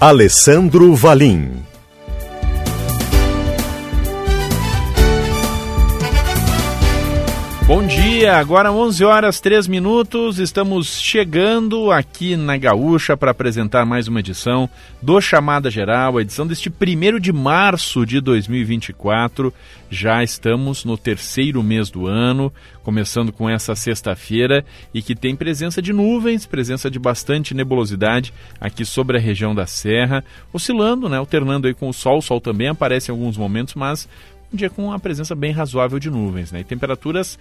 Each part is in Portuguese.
Alessandro Valim. Bom dia, agora 11 horas 3 minutos, estamos chegando aqui na Gaúcha para apresentar mais uma edição do Chamada Geral, a edição deste 1 de março de 2024. Já estamos no terceiro mês do ano, começando com essa sexta-feira e que tem presença de nuvens, presença de bastante nebulosidade aqui sobre a região da Serra, oscilando, né, alternando aí com o sol. O sol também aparece em alguns momentos, mas um dia com uma presença bem razoável de nuvens, né? E temperaturas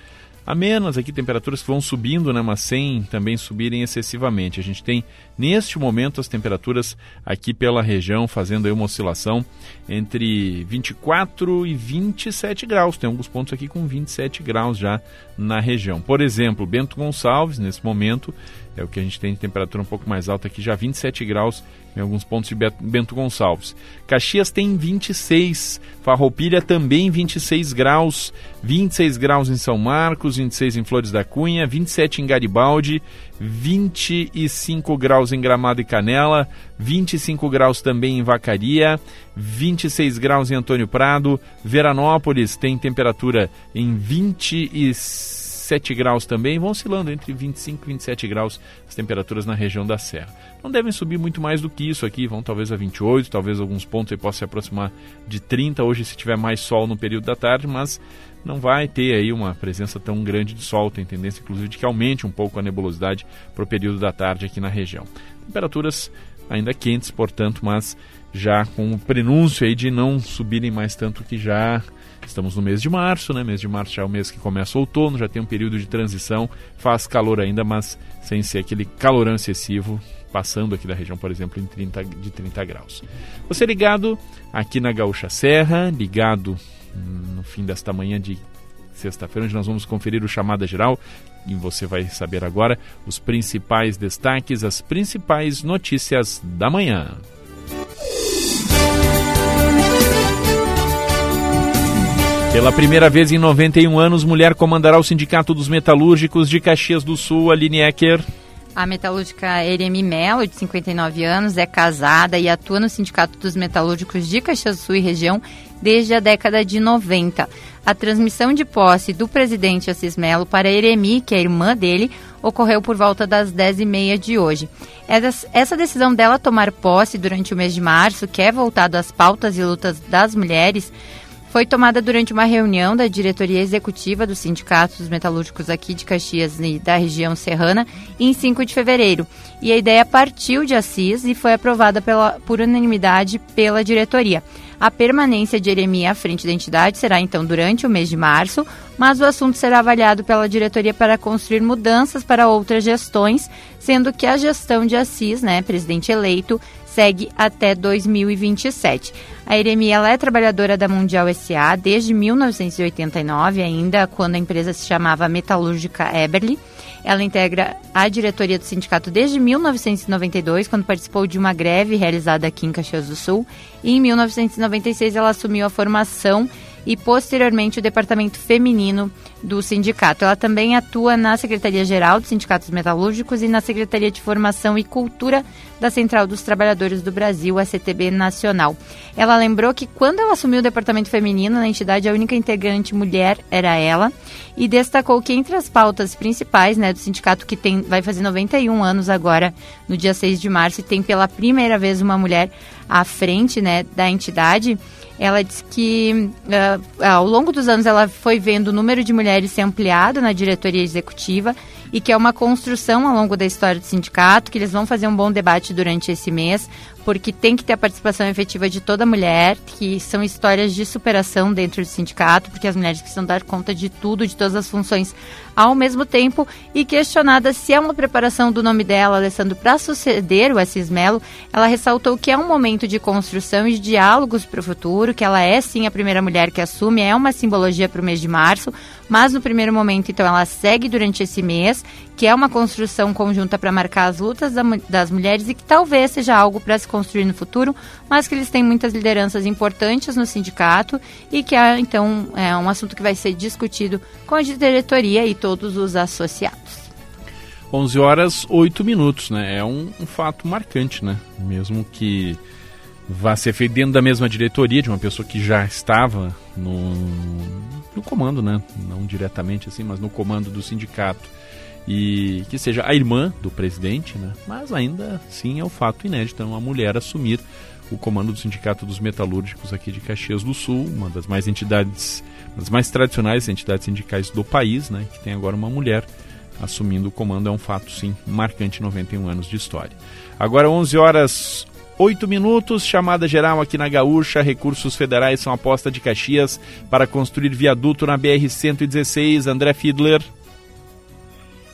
amenas aqui, temperaturas que vão subindo, né, mas sem também subirem excessivamente. A gente tem, neste momento, as temperaturas aqui pela região fazendo aí uma oscilação entre 24 e 27 graus. Tem alguns pontos aqui com 27 graus já na região. Por exemplo, Bento Gonçalves, nesse momento, é o que a gente tem de temperatura um pouco mais alta aqui, já 27 graus em alguns pontos de Bento Gonçalves. Caxias tem 26, Farroupilha também 26 graus, 26 graus em São Marcos, 26 em Flores da Cunha, 27 em Garibaldi, 25 graus em Gramado e Canela, 25 graus também em Vacaria, 26 graus em Antônio Prado, Veranópolis tem temperatura em 26 27 graus também, vão oscilando entre 25 e 27 graus as temperaturas na região da Serra. Não devem subir muito mais do que isso aqui, vão talvez a 28, talvez alguns pontos aí possam se aproximar de 30 hoje se tiver mais sol no período da tarde, mas não vai ter aí uma presença tão grande de sol, tem tendência inclusive de que aumente um pouco a nebulosidade para o período da tarde aqui na região. Temperaturas ainda quentes, portanto, mas já com o prenúncio aí de não subirem mais tanto que já Estamos no mês de março, né? Mês de março já é o mês que começa o outono, já tem um período de transição, faz calor ainda, mas sem ser aquele calorão excessivo, passando aqui da região, por exemplo, em 30, de 30 graus. Você ligado aqui na Gaúcha Serra, ligado no fim desta manhã de sexta-feira, onde nós vamos conferir o chamada geral e você vai saber agora os principais destaques, as principais notícias da manhã. Pela primeira vez em 91 anos, mulher comandará o Sindicato dos Metalúrgicos de Caxias do Sul, Aline Ecker. A metalúrgica Eremi Melo, de 59 anos, é casada e atua no Sindicato dos Metalúrgicos de Caxias do Sul e região desde a década de 90. A transmissão de posse do presidente Assis Melo para Eremi, que é irmã dele, ocorreu por volta das 10h30 de hoje. Essa decisão dela tomar posse durante o mês de março, que é voltado às pautas e lutas das mulheres, foi tomada durante uma reunião da diretoria executiva dos sindicatos metalúrgicos aqui de Caxias e da região serrana em 5 de fevereiro. E a ideia partiu de Assis e foi aprovada pela, por unanimidade pela diretoria. A permanência de Eremi à frente da entidade será então durante o mês de março, mas o assunto será avaliado pela diretoria para construir mudanças para outras gestões, sendo que a gestão de Assis, né, presidente eleito, segue até 2027. A Eremi ela é trabalhadora da Mundial SA desde 1989, ainda quando a empresa se chamava Metalúrgica Eberly. Ela integra a diretoria do sindicato desde 1992, quando participou de uma greve realizada aqui em Caxias do Sul. E em 1996 ela assumiu a formação e posteriormente o departamento feminino do sindicato. Ela também atua na Secretaria-Geral dos Sindicatos Metalúrgicos e na Secretaria de Formação e Cultura da Central dos Trabalhadores do Brasil, a CTB Nacional. Ela lembrou que quando ela assumiu o departamento feminino na entidade, a única integrante mulher era ela e destacou que entre as pautas principais né, do sindicato, que tem, vai fazer 91 anos agora, no dia 6 de março, e tem pela primeira vez uma mulher à frente né, da entidade, ela disse que uh, ao longo dos anos ela foi vendo o número de mulheres ser ampliado na diretoria executiva e que é uma construção ao longo da história do sindicato, que eles vão fazer um bom debate durante esse mês porque tem que ter a participação efetiva de toda mulher, que são histórias de superação dentro do sindicato, porque as mulheres precisam dar conta de tudo, de todas as funções ao mesmo tempo, e questionada se é uma preparação do nome dela, Alessandro, para suceder o Assis Melo, ela ressaltou que é um momento de construção e de diálogos para o futuro, que ela é sim a primeira mulher que assume, é uma simbologia para o mês de março, mas no primeiro momento, então, ela segue durante esse mês, que é uma construção conjunta para marcar as lutas das mulheres e que talvez seja algo para se construir no futuro, mas que eles têm muitas lideranças importantes no sindicato e que, é, então, é um assunto que vai ser discutido com a diretoria e todos os associados. 11 horas 8 minutos, né? É um, um fato marcante, né? Mesmo que vá ser feito dentro da mesma diretoria de uma pessoa que já estava no, no comando, né? Não diretamente assim, mas no comando do sindicato e que seja a irmã do presidente, né? Mas ainda sim é o fato inédito, então, uma mulher assumir o comando do Sindicato dos Metalúrgicos aqui de Caxias do Sul, uma das mais entidades, das mais tradicionais entidades sindicais do país, né? Que tem agora uma mulher assumindo o comando é um fato sim marcante, 91 anos de história. Agora 11 horas 8 minutos, chamada geral aqui na Gaúcha. Recursos federais são aposta de Caxias para construir viaduto na BR-116. André Fiedler.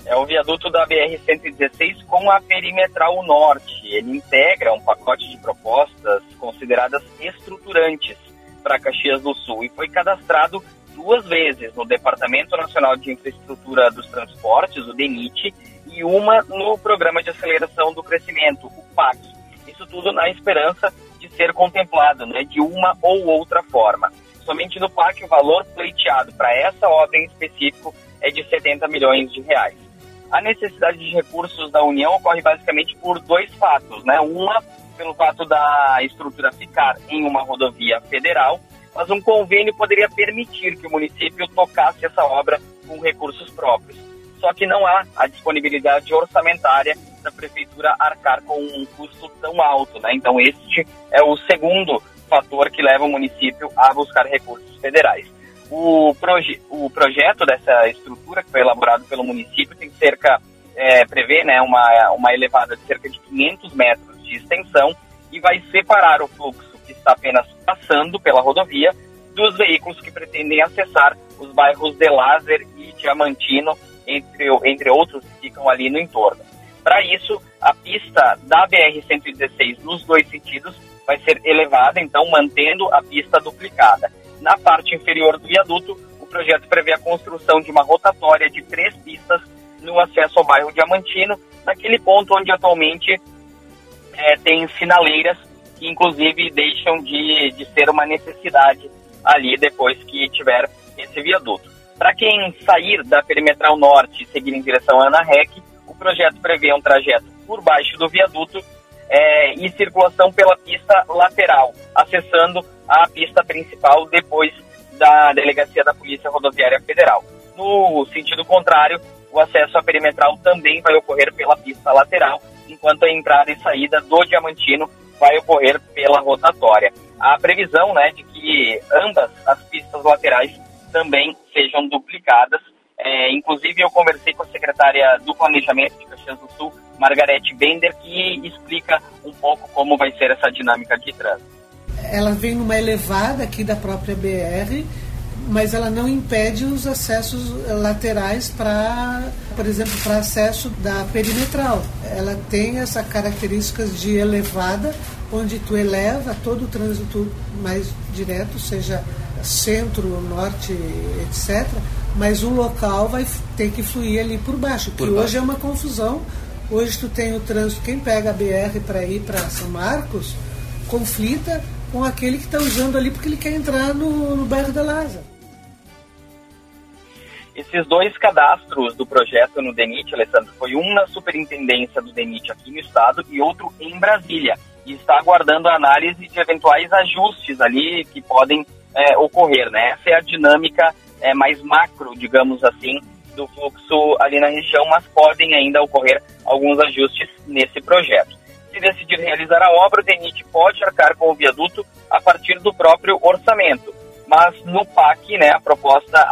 É o viaduto da BR-116 com a perimetral norte. Ele integra um pacote de propostas consideradas estruturantes para Caxias do Sul e foi cadastrado duas vezes no Departamento Nacional de Infraestrutura dos Transportes, o DENIT, e uma no Programa de Aceleração do Crescimento, o PAC isso tudo na esperança de ser contemplado né, de uma ou outra forma. Somente no PAC o valor pleiteado para essa obra em específico é de 70 milhões de reais. A necessidade de recursos da União ocorre basicamente por dois fatos, né? Uma pelo fato da estrutura ficar em uma rodovia federal, mas um convênio poderia permitir que o município tocasse essa obra com recursos próprios. Só que não há a disponibilidade orçamentária da prefeitura arcar com um custo tão alto, né? Então este é o segundo fator que leva o município a buscar recursos federais. O, proje o projeto dessa estrutura que foi elaborado pelo município tem cerca, é, prevê né, uma, uma elevada de cerca de 500 metros de extensão e vai separar o fluxo que está apenas passando pela rodovia dos veículos que pretendem acessar os bairros de Lázer e Diamantino, entre, entre outros que ficam ali no entorno. Para isso, a pista da BR-116 nos dois sentidos vai ser elevada, então mantendo a pista duplicada. Na parte inferior do viaduto, o projeto prevê a construção de uma rotatória de três pistas no acesso ao bairro Diamantino, naquele ponto onde atualmente é, tem sinaleiras que inclusive deixam de, de ser uma necessidade ali depois que tiver esse viaduto. Para quem sair da perimetral norte e seguir em direção à Ana Rec, o projeto prevê um trajeto por baixo do viaduto é, e circulação pela pista lateral, acessando a pista principal depois da delegacia da Polícia Rodoviária Federal. No sentido contrário, o acesso à perimetral também vai ocorrer pela pista lateral, enquanto a entrada e saída do Diamantino vai ocorrer pela rotatória. A previsão né, de que ambas as pistas laterais também sejam duplicadas é, inclusive, eu conversei com a secretária do Planejamento de Caxias do Sul, Margarete Bender, que explica um pouco como vai ser essa dinâmica de trânsito. Ela vem numa elevada aqui da própria BR, mas ela não impede os acessos laterais para, por exemplo, para acesso da perimetral. Ela tem essa características de elevada, onde tu eleva todo o trânsito mais direto, seja centro, norte, etc mas o local vai ter que fluir ali por baixo, que hoje é uma confusão. Hoje tu tem o trânsito, quem pega a BR para ir para São Marcos, conflita com aquele que está usando ali porque ele quer entrar no, no bairro da Laza. Esses dois cadastros do projeto no DENIT, Alessandro, foi um na superintendência do DENIT aqui no estado e outro em Brasília. E está aguardando a análise de eventuais ajustes ali que podem é, ocorrer, né? Essa é a dinâmica é, mais macro, digamos assim, do fluxo ali na região, mas podem ainda ocorrer alguns ajustes nesse projeto. Se decidir realizar a obra, o DENIT pode arcar com o viaduto a partir do próprio orçamento, mas no PAC, né, a proposta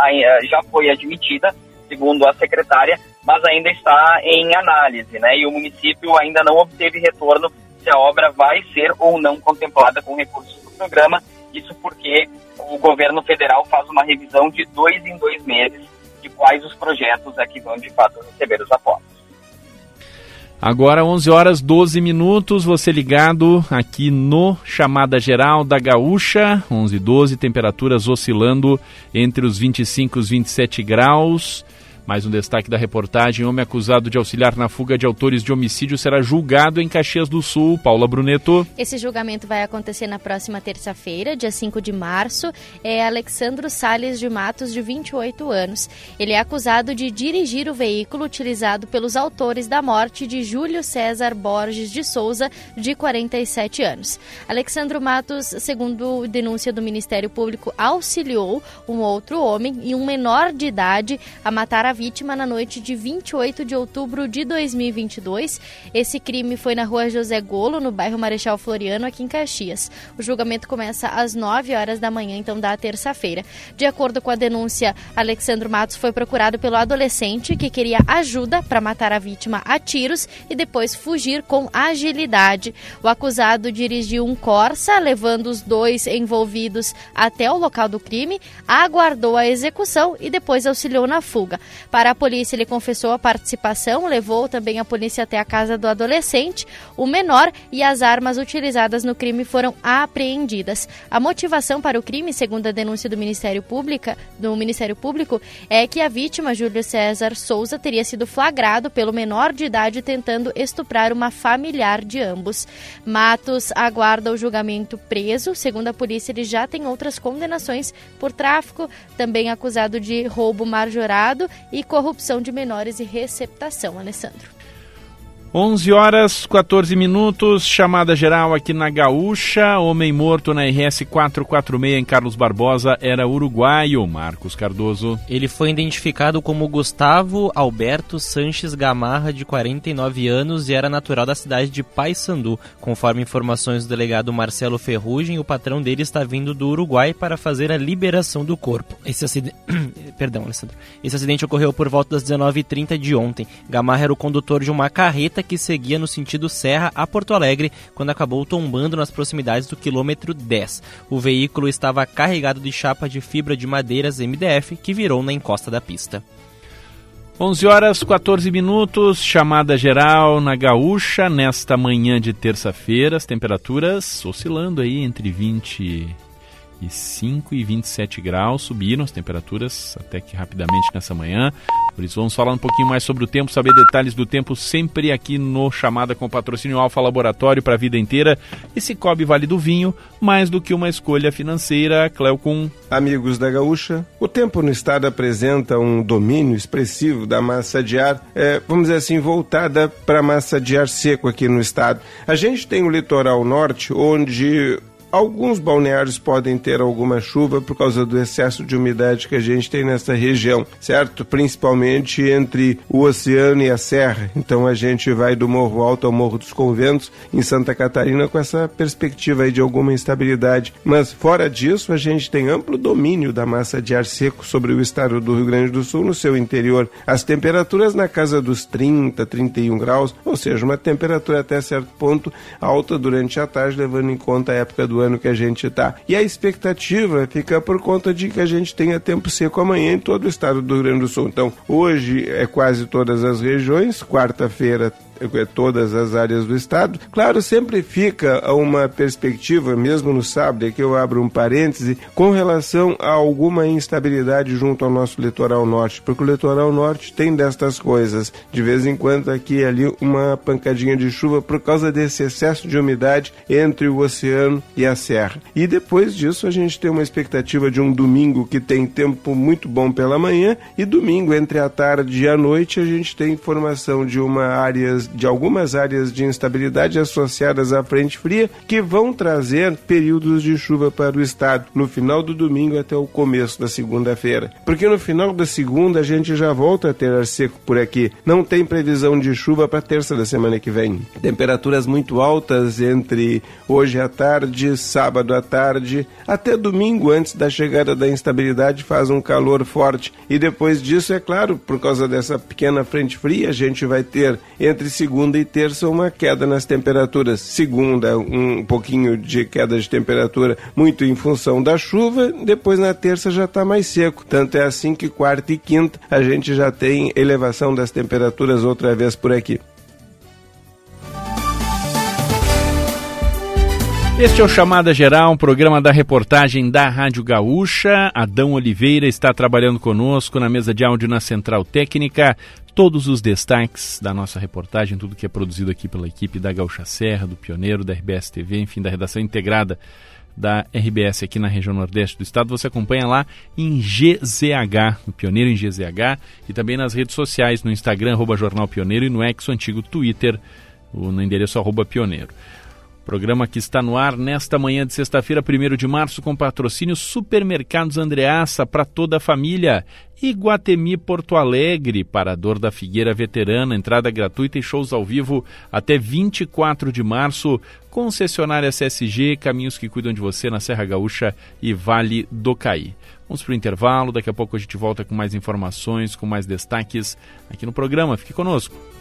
já foi admitida, segundo a secretária, mas ainda está em análise, né, e o município ainda não obteve retorno se a obra vai ser ou não contemplada com recursos do programa. Isso porque o governo federal faz uma revisão de dois em dois meses de quais os projetos é que vão de fato receber os aportes. Agora 11 horas 12 minutos, você ligado aqui no Chamada Geral da Gaúcha, 11 e 12, temperaturas oscilando entre os 25 e os 27 graus. Mais um destaque da reportagem: homem acusado de auxiliar na fuga de autores de homicídio será julgado em Caxias do Sul. Paula Bruneto. Esse julgamento vai acontecer na próxima terça-feira, dia 5 de março. É Alexandro Sales de Matos, de 28 anos. Ele é acusado de dirigir o veículo utilizado pelos autores da morte de Júlio César Borges de Souza, de 47 anos. Alexandro Matos, segundo denúncia do Ministério Público, auxiliou um outro homem e um menor de idade a matar a vítima na noite de 28 de outubro de 2022. Esse crime foi na rua José Golo, no bairro Marechal Floriano, aqui em Caxias. O julgamento começa às 9 horas da manhã, então da terça-feira. De acordo com a denúncia, Alexandre Matos foi procurado pelo adolescente que queria ajuda para matar a vítima a tiros e depois fugir com agilidade. O acusado dirigiu um Corsa, levando os dois envolvidos até o local do crime, aguardou a execução e depois auxiliou na fuga. Para a polícia, ele confessou a participação, levou também a polícia até a casa do adolescente, o menor, e as armas utilizadas no crime foram apreendidas. A motivação para o crime, segundo a denúncia do Ministério Público, do Ministério Público, é que a vítima, Júlio César Souza, teria sido flagrado pelo menor de idade tentando estuprar uma familiar de ambos. Matos aguarda o julgamento preso. Segundo a polícia, ele já tem outras condenações por tráfico, também acusado de roubo marjorado e corrupção de menores e receptação. Alessandro. 11 horas 14 minutos, chamada geral aqui na Gaúcha. Homem morto na RS 446 em Carlos Barbosa era uruguaio, Marcos Cardoso. Ele foi identificado como Gustavo Alberto Sanches Gamarra, de 49 anos, e era natural da cidade de Paysandu. Conforme informações do delegado Marcelo Ferrugem, o patrão dele está vindo do Uruguai para fazer a liberação do corpo. Esse acidente. Perdão, Alessandro. Esse acidente ocorreu por volta das 19h30 de ontem. Gamarra era o condutor de uma carreta que seguia no sentido Serra a Porto Alegre quando acabou tombando nas proximidades do quilômetro 10. O veículo estava carregado de chapa de fibra de madeiras MDF que virou na encosta da pista. 11 horas 14 minutos, chamada geral na Gaúcha nesta manhã de terça-feira, as temperaturas oscilando aí entre 20 25 e 27 graus, subiram as temperaturas até que rapidamente nessa manhã. Por isso vamos falar um pouquinho mais sobre o tempo, saber detalhes do tempo sempre aqui no Chamada com patrocínio Alfa Laboratório para a vida inteira. E Cicobi Vale do Vinho, mais do que uma escolha financeira, Cleocum. Amigos da Gaúcha, o tempo no estado apresenta um domínio expressivo da massa de ar, é, vamos dizer assim, voltada para a massa de ar seco aqui no estado. A gente tem o litoral norte, onde Alguns balneários podem ter alguma chuva por causa do excesso de umidade que a gente tem nessa região, certo? Principalmente entre o oceano e a serra. Então a gente vai do Morro Alto ao Morro dos Conventos em Santa Catarina com essa perspectiva de alguma instabilidade. Mas fora disso, a gente tem amplo domínio da massa de ar seco sobre o estado do Rio Grande do Sul no seu interior. As temperaturas na casa dos 30, 31 graus, ou seja, uma temperatura até certo ponto alta durante a tarde, levando em conta a época do ano que a gente está. E a expectativa fica por conta de que a gente tenha tempo seco amanhã em todo o estado do Rio Grande do Sul. Então, hoje é quase todas as regiões, quarta-feira todas as áreas do estado. Claro, sempre fica uma perspectiva, mesmo no sábado, é que eu abro um parêntese, com relação a alguma instabilidade junto ao nosso litoral norte, porque o litoral norte tem destas coisas. De vez em quando aqui e ali uma pancadinha de chuva por causa desse excesso de umidade entre o oceano e a serra. E depois disso a gente tem uma expectativa de um domingo que tem tempo muito bom pela manhã e domingo entre a tarde e a noite a gente tem informação de uma áreas de algumas áreas de instabilidade associadas à frente fria que vão trazer períodos de chuva para o estado no final do domingo até o começo da segunda-feira. Porque no final da segunda a gente já volta a ter ar seco por aqui. Não tem previsão de chuva para terça da semana que vem. Temperaturas muito altas entre hoje à tarde, sábado à tarde, até domingo antes da chegada da instabilidade faz um calor forte. E depois disso, é claro, por causa dessa pequena frente fria, a gente vai ter entre segunda e terça uma queda nas temperaturas. Segunda, um pouquinho de queda de temperatura, muito em função da chuva. Depois na terça já está mais seco. Tanto é assim que quarta e quinta a gente já tem elevação das temperaturas outra vez por aqui. Este é o Chamada Geral, um programa da reportagem da Rádio Gaúcha. Adão Oliveira está trabalhando conosco na mesa de áudio na Central Técnica. Todos os destaques da nossa reportagem, tudo que é produzido aqui pela equipe da Gaúcha Serra, do Pioneiro, da RBS TV, enfim, da redação integrada da RBS aqui na região nordeste do estado, você acompanha lá em GZH, no Pioneiro em GZH, e também nas redes sociais, no Instagram, arroba Jornal Pioneiro, e no ex antigo Twitter, no endereço arroba Pioneiro. Programa que está no ar nesta manhã de sexta-feira, 1 de março, com patrocínio Supermercados Andreaça para toda a família. Iguatemi Porto Alegre, Parador da Figueira Veterana, entrada gratuita e shows ao vivo até 24 de março. Concessionária CSG, caminhos que cuidam de você na Serra Gaúcha e Vale do Caí. Vamos para o intervalo, daqui a pouco a gente volta com mais informações, com mais destaques aqui no programa. Fique conosco.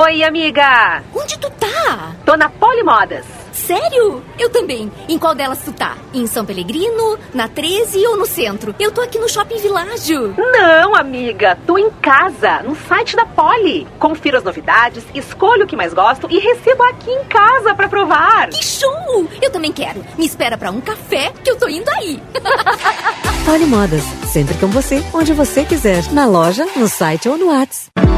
Oi, amiga! Onde tu tá? Tô na Polimodas. Sério? Eu também. Em qual delas tu tá? Em São Pelegrino, na 13 ou no centro? Eu tô aqui no Shopping Világio. Não, amiga. Tô em casa, no site da Poli. Confira as novidades, escolha o que mais gosto e receba aqui em casa para provar. Que show! Eu também quero. Me espera para um café que eu tô indo aí. Polimodas. Sempre com você, onde você quiser. Na loja, no site ou no WhatsApp.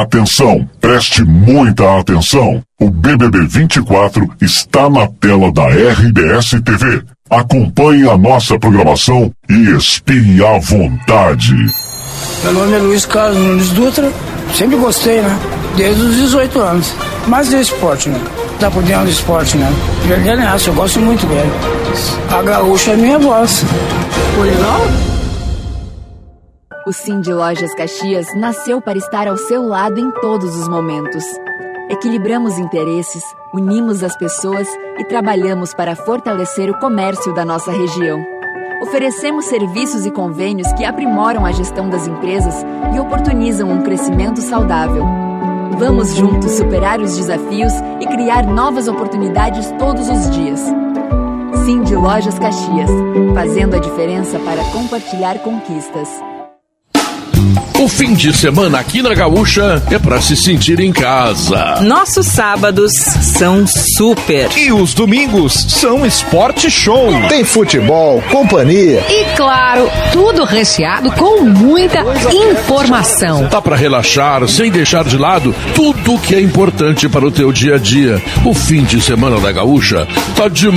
Atenção, preste muita atenção. O BBB 24 está na tela da RBS TV. Acompanhe a nossa programação e espie à vontade. Meu nome é Luiz Carlos Nunes Dutra. Sempre gostei, né? Desde os 18 anos. Mas é esporte, né? Tá por dentro do esporte, né? Verdade é essa, eu gosto muito dele. A gaúcha é minha voz. Foi legal? O Sim de Lojas Caxias nasceu para estar ao seu lado em todos os momentos. Equilibramos interesses, unimos as pessoas e trabalhamos para fortalecer o comércio da nossa região. Oferecemos serviços e convênios que aprimoram a gestão das empresas e oportunizam um crescimento saudável. Vamos juntos superar os desafios e criar novas oportunidades todos os dias. Sim de Lojas Caxias, fazendo a diferença para compartilhar conquistas. O fim de semana aqui na Gaúcha é para se sentir em casa. Nossos sábados são super. E os domingos são esporte show. Tem futebol, companhia. E claro, tudo recheado com muita informação. Tá para relaxar sem deixar de lado tudo que é importante para o teu dia a dia. O fim de semana da Gaúcha tá demais.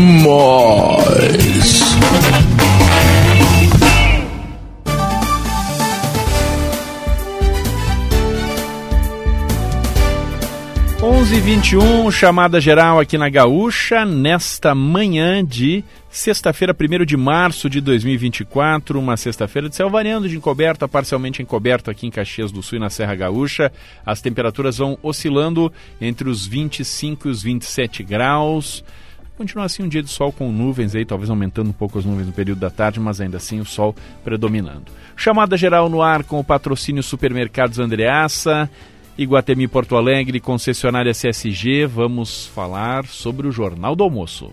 11:21 chamada geral aqui na Gaúcha, nesta manhã de sexta-feira, 1 de março de 2024, uma sexta-feira de céu variando de encoberto a parcialmente encoberto aqui em Caxias do Sul e na Serra Gaúcha. As temperaturas vão oscilando entre os 25 e os 27 graus. Continua assim um dia de sol com nuvens aí, talvez aumentando um pouco as nuvens no período da tarde, mas ainda assim o sol predominando. Chamada geral no ar com o patrocínio Supermercados Andreaça Iguatemi Porto Alegre, concessionária CSG, vamos falar sobre o Jornal do Almoço.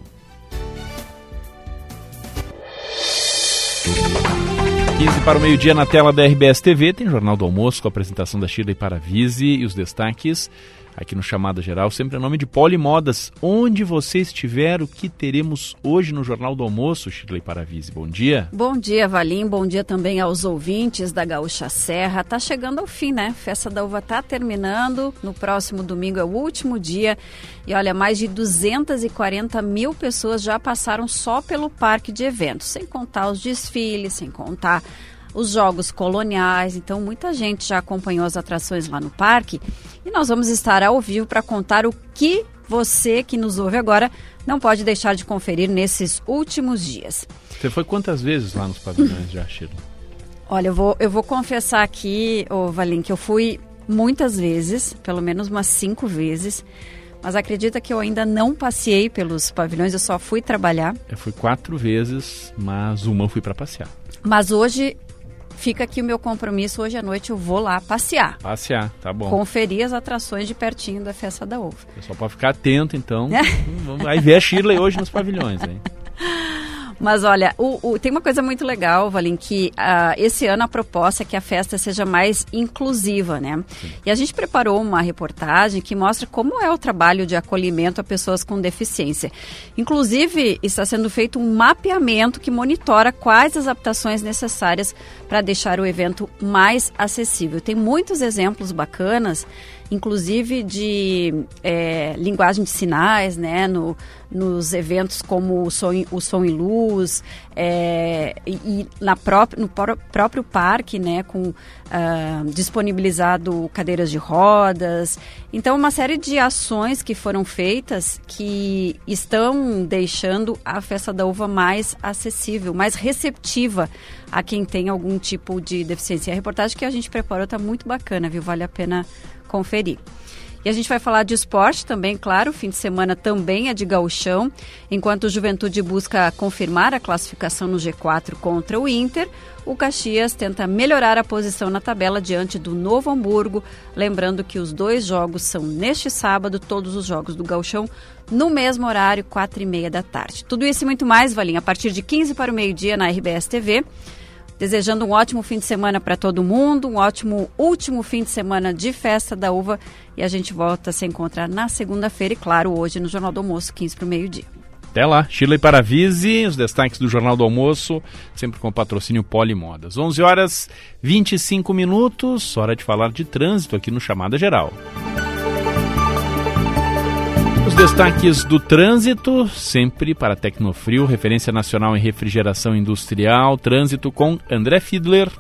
15 para o meio-dia na tela da RBS TV, tem Jornal do Almoço com a apresentação da Shirley Paravise e os destaques aqui no Chamada Geral, sempre em nome de Polimodas. Onde você estiver, o que teremos hoje no Jornal do Almoço, Shirley Paravise? Bom dia. Bom dia, Valim. Bom dia também aos ouvintes da Gaúcha Serra. Tá chegando ao fim, né? Festa da Uva tá terminando. No próximo domingo é o último dia. E olha, mais de 240 mil pessoas já passaram só pelo parque de eventos, sem contar os desfiles, sem contar os jogos coloniais. Então, muita gente já acompanhou as atrações lá no parque. E nós vamos estar ao vivo para contar o que você que nos ouve agora não pode deixar de conferir nesses últimos dias. Você foi quantas vezes lá nos pavilhões de Achiro? Olha, eu vou, eu vou confessar aqui, ô Valim, que eu fui muitas vezes, pelo menos umas cinco vezes. Mas acredita que eu ainda não passei pelos pavilhões, eu só fui trabalhar. Eu fui quatro vezes, mas uma eu fui para passear. Mas hoje fica aqui o meu compromisso. Hoje à noite eu vou lá passear. Passear, tá bom. Conferir as atrações de pertinho da Festa da Uva. Só para ficar atento, então. Vamos aí ver a Shirley hoje nos pavilhões, hein? Mas olha, o, o, tem uma coisa muito legal, Valim, que uh, esse ano a proposta é que a festa seja mais inclusiva, né? Sim. E a gente preparou uma reportagem que mostra como é o trabalho de acolhimento a pessoas com deficiência. Inclusive, está sendo feito um mapeamento que monitora quais as adaptações necessárias para deixar o evento mais acessível. Tem muitos exemplos bacanas inclusive de é, linguagem de sinais, né, no, nos eventos como o Som, o som e Luz, é, e, na própria, no pró próprio parque, né, com uh, disponibilizado cadeiras de rodas. Então, uma série de ações que foram feitas que estão deixando a Festa da Uva mais acessível, mais receptiva a quem tem algum tipo de deficiência. A reportagem que a gente preparou está muito bacana, viu? Vale a pena conferir. E a gente vai falar de esporte também, claro, o fim de semana também é de gauchão. Enquanto o Juventude busca confirmar a classificação no G4 contra o Inter, o Caxias tenta melhorar a posição na tabela diante do Novo Hamburgo, lembrando que os dois jogos são neste sábado, todos os jogos do gauchão, no mesmo horário, quatro e meia da tarde. Tudo isso e muito mais, Valinha, a partir de 15 para o meio-dia na RBS TV. Desejando um ótimo fim de semana para todo mundo, um ótimo último fim de semana de festa da uva. E a gente volta a se encontrar na segunda-feira e, claro, hoje no Jornal do Almoço, 15 para o meio-dia. Até lá, Chile Paravise, os destaques do Jornal do Almoço, sempre com patrocínio Polimodas. 11 horas 25 minutos, hora de falar de trânsito aqui no Chamada Geral. Os destaques do trânsito, sempre para Tecnofrio, referência nacional em refrigeração industrial. Trânsito com André Fiedler.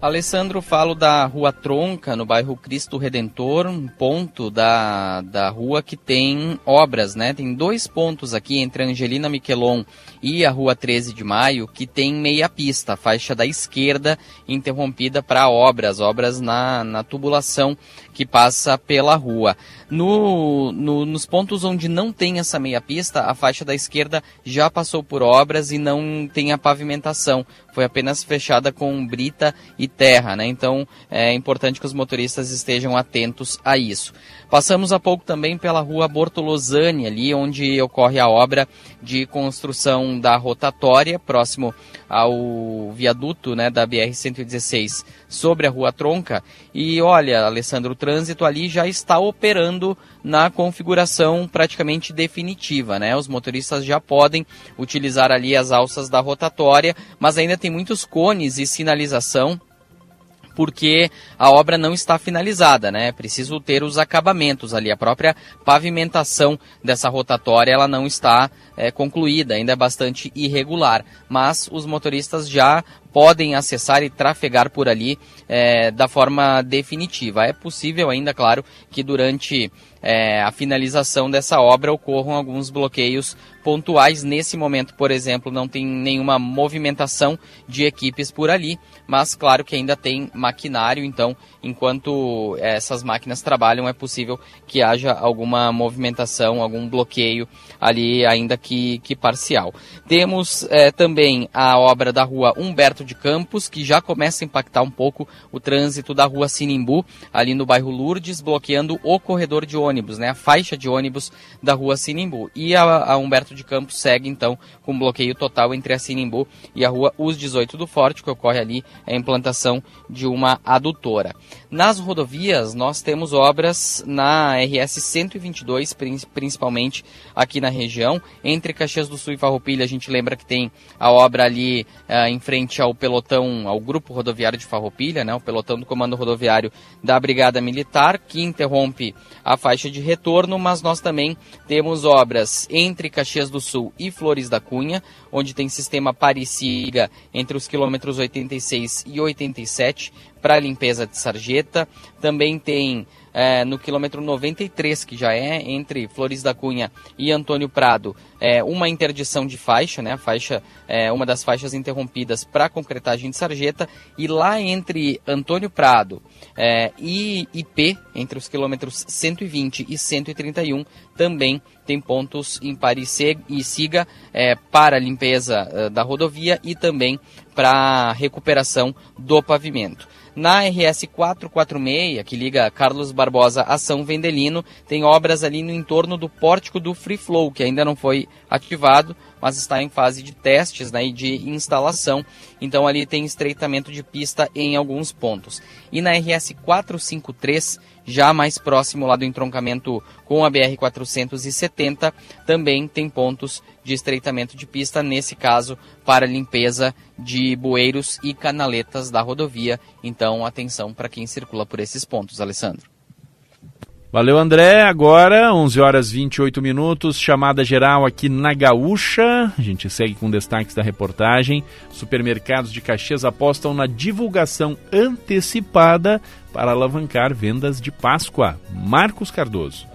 Alessandro, falo da Rua Tronca, no bairro Cristo Redentor, um ponto da, da rua que tem obras, né? Tem dois pontos aqui entre Angelina Miquelon e a Rua 13 de Maio que tem meia pista, faixa da esquerda interrompida para obras, obras na, na tubulação que passa pela rua. No, no, nos pontos onde não tem essa meia pista, a faixa da esquerda já passou por obras e não tem a pavimentação. Foi apenas fechada com brita e terra, né? Então é importante que os motoristas estejam atentos a isso. Passamos há pouco também pela rua Bortolosani, ali onde ocorre a obra de construção da rotatória, próximo ao viaduto né, da BR-116 sobre a rua Tronca. E olha, Alessandro, o trânsito ali já está operando na configuração praticamente definitiva, né? Os motoristas já podem utilizar ali as alças da rotatória, mas ainda tem muitos cones e sinalização porque a obra não está finalizada, né? É preciso ter os acabamentos ali, a própria pavimentação dessa rotatória ela não está é, concluída, ainda é bastante irregular, mas os motoristas já podem acessar e trafegar por ali é, da forma definitiva. É possível ainda, claro, que durante é, a finalização dessa obra ocorram alguns bloqueios pontuais. Nesse momento, por exemplo, não tem nenhuma movimentação de equipes por ali, mas claro que ainda tem maquinário, então enquanto essas máquinas trabalham é possível que haja alguma movimentação, algum bloqueio ali, ainda que, que parcial. Temos é, também a obra da rua Humberto De Campos, que já começa a impactar um pouco o trânsito da rua Sinimbu, ali no bairro Lourdes, bloqueando o corredor de ônibus, né, a faixa de ônibus da rua Sinimbu. E a, a Humberto de Campos segue, então, com bloqueio total entre a Sinimbu e a rua Us 18 do Forte, que ocorre ali a implantação de uma adutora. Nas rodovias, nós temos obras na RS 122, principalmente aqui na região. Entre Caxias do Sul e Farroupilha, a gente lembra que tem a obra ali uh, em frente ao pelotão, ao grupo rodoviário de Farroupilha, né, o pelotão do comando rodoviário da Brigada Militar, que interrompe a faixa de retorno, mas nós também temos obras entre Caxias do Sul e Flores da Cunha, onde tem sistema Parisiga entre os quilômetros 86 e 87 para limpeza de sarjeta. Também tem é, no quilômetro 93, que já é entre Flores da Cunha e Antônio Prado, é, uma interdição de faixa, né, a faixa, é, uma das faixas interrompidas para concretagem de sarjeta, e lá entre Antônio Prado é, e IP, entre os quilômetros 120 e 131, também tem pontos em Paris e Siga é, para limpeza é, da rodovia e também para recuperação do pavimento. Na RS 446, que liga Carlos Barbosa a São Vendelino, tem obras ali no entorno do pórtico do Free Flow, que ainda não foi ativado, mas está em fase de testes né, e de instalação. Então ali tem estreitamento de pista em alguns pontos. E na RS 453, já mais próximo lá do entroncamento com a BR 470, também tem pontos de estreitamento de pista, nesse caso para limpeza de bueiros e canaletas da rodovia. Então, atenção para quem circula por esses pontos, Alessandro. Valeu, André. Agora, 11 horas 28 minutos, chamada geral aqui na Gaúcha. A gente segue com destaques da reportagem. Supermercados de Caxias apostam na divulgação antecipada para alavancar vendas de Páscoa. Marcos Cardoso.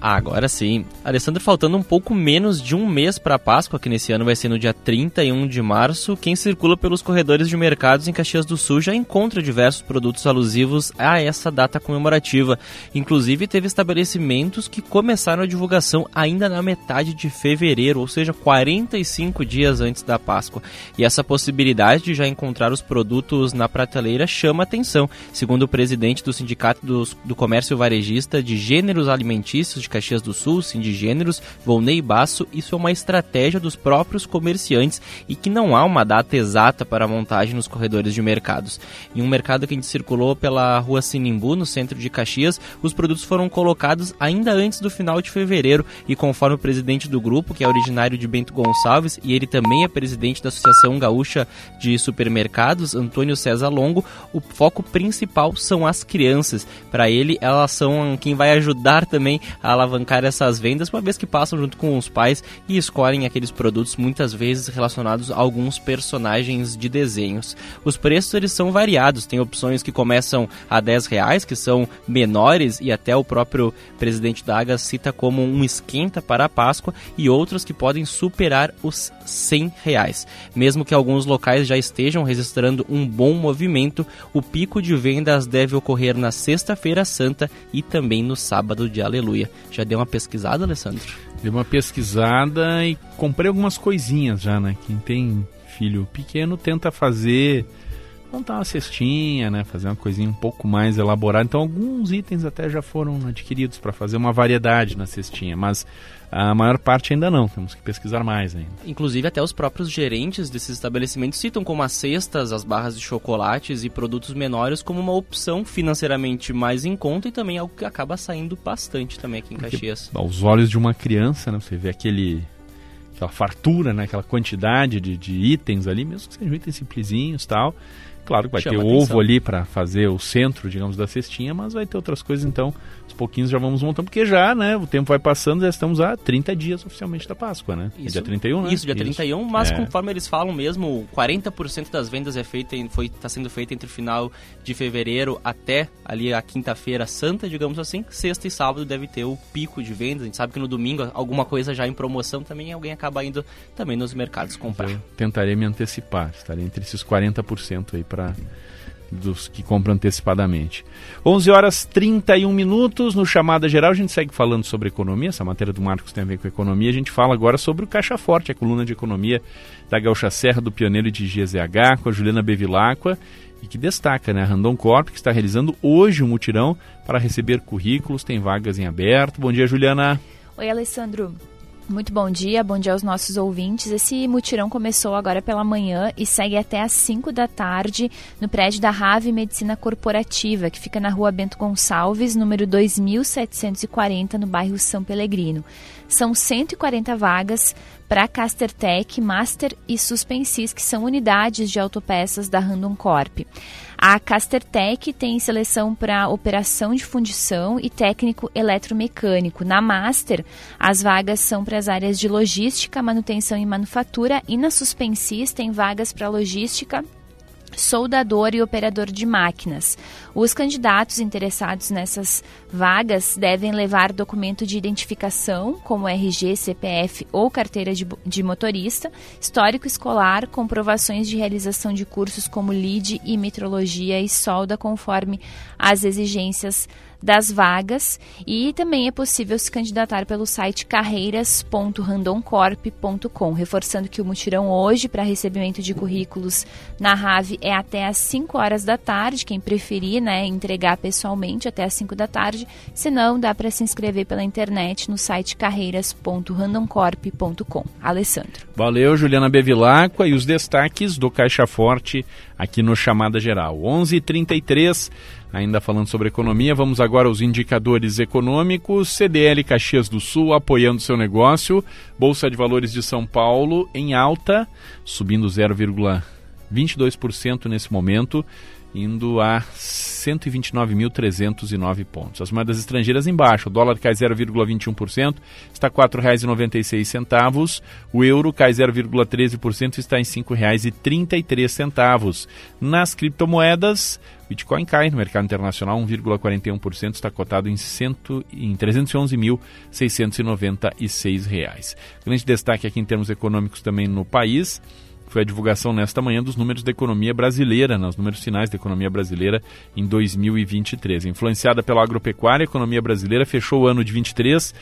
Agora sim. Alessandro, faltando um pouco menos de um mês para a Páscoa, que nesse ano vai ser no dia 31 de março, quem circula pelos corredores de mercados em Caxias do Sul já encontra diversos produtos alusivos a essa data comemorativa. Inclusive, teve estabelecimentos que começaram a divulgação ainda na metade de fevereiro, ou seja, 45 dias antes da Páscoa. E essa possibilidade de já encontrar os produtos na prateleira chama atenção. Segundo o presidente do Sindicato do Comércio Varejista de Gêneros Alimentícios de Caxias do Sul, Sindigêneros, Volney Basso, isso é uma estratégia dos próprios comerciantes e que não há uma data exata para a montagem nos corredores de mercados. Em um mercado que a gente circulou pela rua Sinimbu, no centro de Caxias, os produtos foram colocados ainda antes do final de fevereiro e conforme o presidente do grupo, que é originário de Bento Gonçalves e ele também é presidente da Associação Gaúcha de Supermercados, Antônio César Longo, o foco principal são as crianças. Para ele, elas são quem vai ajudar também a alavancar essas vendas, uma vez que passam junto com os pais e escolhem aqueles produtos muitas vezes relacionados a alguns personagens de desenhos. Os preços eles são variados, tem opções que começam a 10 reais, que são menores e até o próprio presidente da Aga cita como um esquenta para a Páscoa e outros que podem superar os 100 reais. Mesmo que alguns locais já estejam registrando um bom movimento, o pico de vendas deve ocorrer na sexta-feira santa e também no sábado de Aleluia. Já deu uma pesquisada, Alessandro? Dei uma pesquisada e comprei algumas coisinhas já, né? Quem tem filho pequeno tenta fazer montar uma cestinha, né, fazer uma coisinha um pouco mais elaborada. Então alguns itens até já foram adquiridos para fazer uma variedade na cestinha, mas a maior parte ainda não, temos que pesquisar mais ainda. Inclusive, até os próprios gerentes desses estabelecimentos citam como as cestas, as barras de chocolates e produtos menores como uma opção financeiramente mais em conta e também algo que acaba saindo bastante também aqui em Porque, Caxias. Aos olhos de uma criança, né, você vê aquele aquela fartura, né, aquela quantidade de, de itens ali, mesmo que sejam itens simplesinhos tal. Claro que vai Chama ter ovo ali para fazer o centro, digamos, da cestinha, mas vai ter outras coisas, então pouquinhos já vamos montando, porque já, né, o tempo vai passando, já estamos há 30 dias oficialmente da Páscoa, né? Isso, dia 31, né? Isso, dia 31, isso. mas é. conforme eles falam mesmo, 40% das vendas é feita, foi está sendo feita entre o final de fevereiro até ali a quinta-feira santa, digamos assim. Sexta e sábado deve ter o pico de vendas. A gente sabe que no domingo alguma coisa já em promoção também, alguém acaba indo também nos mercados comprar. Eu tentarei me antecipar, estarei entre esses 40% aí para dos que compram antecipadamente. 11 horas 31 minutos no Chamada Geral. A gente segue falando sobre economia. Essa matéria do Marcos tem a ver com economia. A gente fala agora sobre o Caixa Forte, a coluna de economia da Gaúcha Serra, do Pioneiro de GZH, com a Juliana Bevilacqua. E que destaca, né? A Randon Corp, que está realizando hoje um mutirão para receber currículos, tem vagas em aberto. Bom dia, Juliana. Oi, Alessandro. Muito bom dia, bom dia aos nossos ouvintes. Esse mutirão começou agora pela manhã e segue até às 5 da tarde no prédio da Rave Medicina Corporativa, que fica na rua Bento Gonçalves, número 2740, no bairro São Pelegrino. São 140 vagas para Castertech, Master e Suspensis, que são unidades de autopeças da Randon Corp. A Castertech tem seleção para operação de fundição e técnico eletromecânico. Na Master, as vagas são para as áreas de logística, manutenção e manufatura, e na Suspensis tem vagas para logística soldador e operador de máquinas. Os candidatos interessados nessas vagas devem levar documento de identificação, como RG, CPF ou carteira de, de motorista, histórico escolar, comprovações de realização de cursos como LID e metrologia e solda, conforme as exigências das vagas e também é possível se candidatar pelo site carreiras.randomcorp.com, reforçando que o mutirão hoje para recebimento de currículos na RAVE é até às 5 horas da tarde, quem preferir, né, entregar pessoalmente até às 5 da tarde, se não dá para se inscrever pela internet no site carreiras.randomcorp.com. Alessandro. Valeu, Juliana Bevilacqua e os destaques do Caixa Forte aqui no Chamada Geral. 11:33 Ainda falando sobre economia, vamos agora aos indicadores econômicos. CDL Caxias do Sul apoiando seu negócio. Bolsa de Valores de São Paulo em alta, subindo 0,22% nesse momento, indo a 129.309 pontos. As moedas estrangeiras embaixo. O dólar cai 0,21%, está R$ 4,96. O euro cai 0,13%, está em R$ 5,33. Nas criptomoedas, Bitcoin cai no mercado internacional 1,41%, está cotado em, em 311.696 reais. Grande destaque aqui em termos econômicos também no país foi a divulgação nesta manhã dos números da economia brasileira, nos números finais da economia brasileira em 2023. Influenciada pela agropecuária, a economia brasileira fechou o ano de 23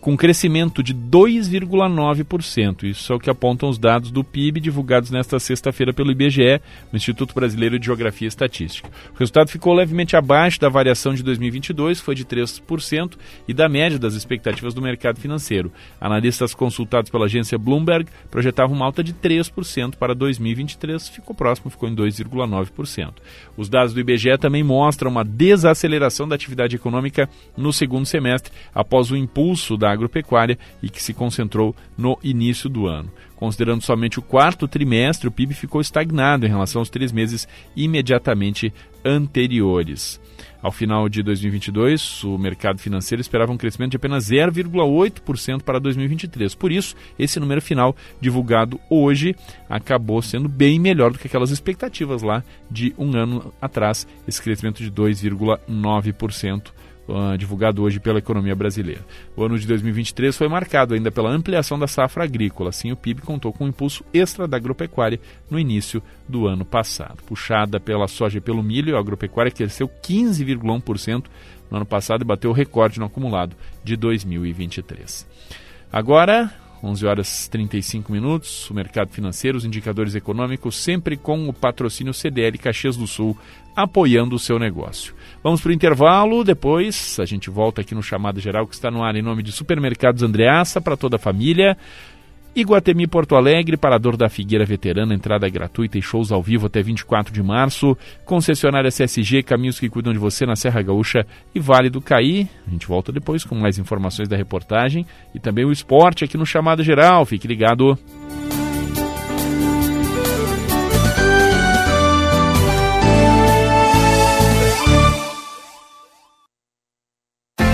com crescimento de 2,9%. Isso é o que apontam os dados do PIB divulgados nesta sexta-feira pelo IBGE, o Instituto Brasileiro de Geografia e Estatística. O resultado ficou levemente abaixo da variação de 2022, foi de 3%, e da média das expectativas do mercado financeiro. Analistas consultados pela agência Bloomberg projetavam uma alta de 3% para 2023, ficou próximo, ficou em 2,9%. Os dados do IBGE também mostram uma desaceleração da atividade econômica no segundo semestre, após o impulso da agropecuária e que se concentrou no início do ano. Considerando somente o quarto trimestre, o PIB ficou estagnado em relação aos três meses imediatamente anteriores. Ao final de 2022, o mercado financeiro esperava um crescimento de apenas 0,8% para 2023. Por isso, esse número final divulgado hoje acabou sendo bem melhor do que aquelas expectativas lá de um ano atrás, esse crescimento de 2,9% uh, divulgado hoje pela economia brasileira. O ano de 2023 foi marcado ainda pela ampliação da safra agrícola, assim o PIB contou com um impulso extra da agropecuária no início do ano passado. Puxada pela soja e pelo milho, a agropecuária cresceu 15,1% no ano passado e bateu o recorde no acumulado de 2023. Agora, 11 horas 35 minutos, o mercado financeiro, os indicadores econômicos, sempre com o patrocínio CDL Caxias do Sul, apoiando o seu negócio. Vamos para o intervalo, depois a gente volta aqui no Chamado Geral, que está no ar em nome de Supermercados Andreaça, para toda a família. Iguatemi Porto Alegre, Parador da Figueira Veterana, entrada gratuita e shows ao vivo até 24 de março. Concessionária CSG, caminhos que cuidam de você na Serra Gaúcha e Vale do Caí. A gente volta depois com mais informações da reportagem e também o esporte aqui no Chamado Geral. Fique ligado.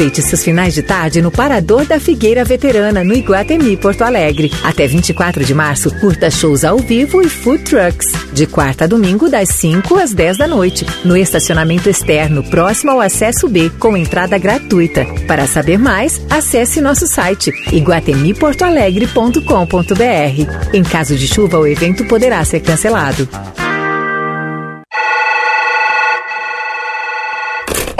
Aproveite seus finais de tarde no Parador da Figueira Veterana, no Iguatemi, Porto Alegre. Até 24 de março, curta shows ao vivo e food trucks. De quarta a domingo, das 5 às 10 da noite, no estacionamento externo, próximo ao acesso B, com entrada gratuita. Para saber mais, acesse nosso site iguatemiportoalegre.com.br. Em caso de chuva, o evento poderá ser cancelado.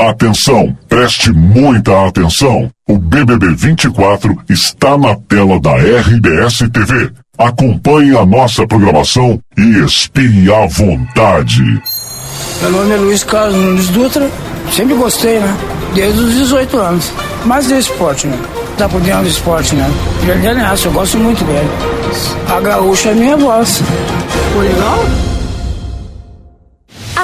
Atenção, preste muita atenção. O BBB 24 está na tela da RBS TV. Acompanhe a nossa programação e espie à vontade. Meu nome é Luiz Carlos Nunes Dutra, sempre gostei, né? Desde os 18 anos. Mas do esporte, né? Tá por dentro do esporte, né? Verdade é eu gosto muito dele. A gaúcha é minha voz. Foi legal?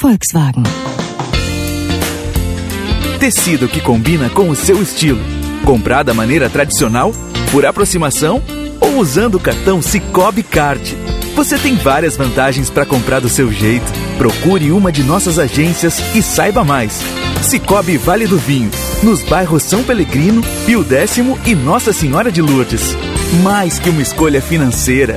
Volkswagen. Tecido que combina com o seu estilo. Comprar da maneira tradicional, por aproximação ou usando o cartão Cicobi Card. Você tem várias vantagens para comprar do seu jeito. Procure uma de nossas agências e saiba mais. Cicobi Vale do Vinho, nos bairros São Pelegrino, Pio Décimo e Nossa Senhora de Lourdes. Mais que uma escolha financeira.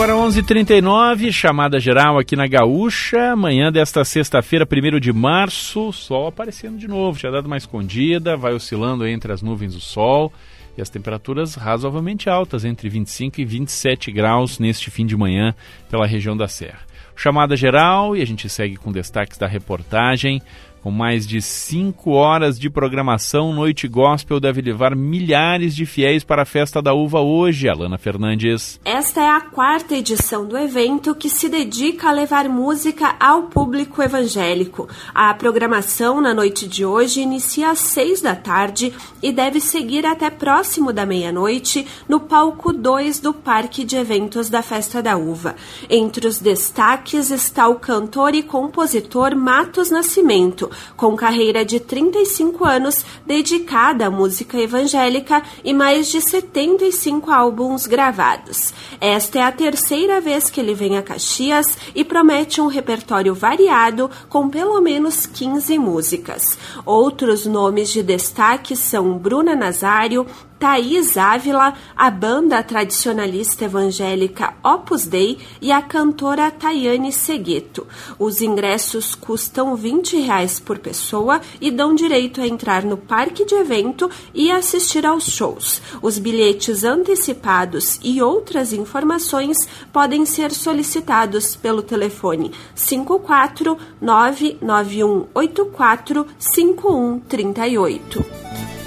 Agora 11:39, chamada geral aqui na Gaúcha. Manhã desta sexta-feira, 1 de março, sol aparecendo de novo. Tinha dado uma escondida, vai oscilando entre as nuvens do sol e as temperaturas razoavelmente altas, entre 25 e 27 graus neste fim de manhã pela região da Serra. Chamada geral e a gente segue com destaques da reportagem. Com mais de cinco horas de programação, Noite Gospel deve levar milhares de fiéis para a festa da uva hoje. Alana Fernandes. Esta é a quarta edição do evento que se dedica a levar música ao público evangélico. A programação na noite de hoje inicia às seis da tarde e deve seguir até próximo da meia-noite no palco 2 do Parque de Eventos da Festa da Uva. Entre os destaques está o cantor e compositor Matos Nascimento com carreira de 35 anos dedicada à música evangélica e mais de 75 álbuns gravados. Esta é a terceira vez que ele vem a Caxias e promete um repertório variado com pelo menos 15 músicas. Outros nomes de destaque são Bruna Nazário, Thaís Ávila, a banda tradicionalista evangélica Opus Dei e a cantora Tayane Segueto. Os ingressos custam 20 reais por pessoa e dão direito a entrar no parque de evento e assistir aos shows. Os bilhetes antecipados e outras informações podem ser solicitados pelo telefone 54 99184 5138.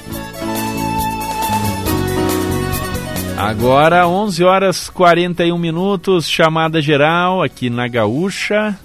Agora 11 horas 41 minutos, chamada geral aqui na Gaúcha.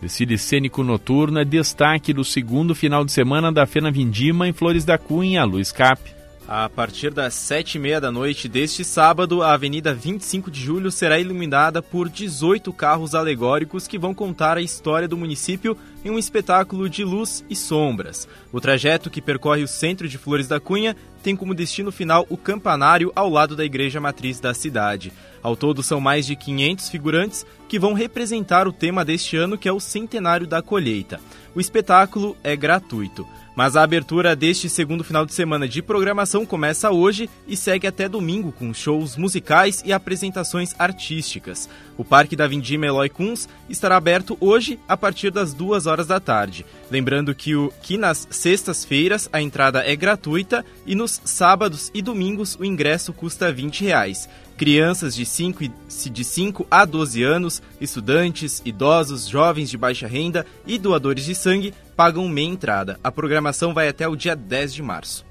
Desfile cênico noturno é destaque do segundo final de semana da Fena Vindima em Flores da Cunha, Luiz Cap. A partir das sete e meia da noite deste sábado, a Avenida 25 de Julho será iluminada por 18 carros alegóricos que vão contar a história do município em um espetáculo de luz e sombras. O trajeto que percorre o centro de Flores da Cunha tem como destino final o campanário ao lado da igreja matriz da cidade. Ao todo, são mais de 500 figurantes que vão representar o tema deste ano, que é o Centenário da Colheita. O espetáculo é gratuito. Mas a abertura deste segundo final de semana de programação começa hoje e segue até domingo com shows musicais e apresentações artísticas. O Parque da Vindima Eloy Kunz estará aberto hoje a partir das duas horas da tarde. Lembrando que, o, que nas sextas-feiras a entrada é gratuita e nos sábados e domingos o ingresso custa 20 reais. Crianças de 5, de 5 a 12 anos, estudantes, idosos, jovens de baixa renda e doadores de sangue pagam meia entrada. A programação vai até o dia 10 de março.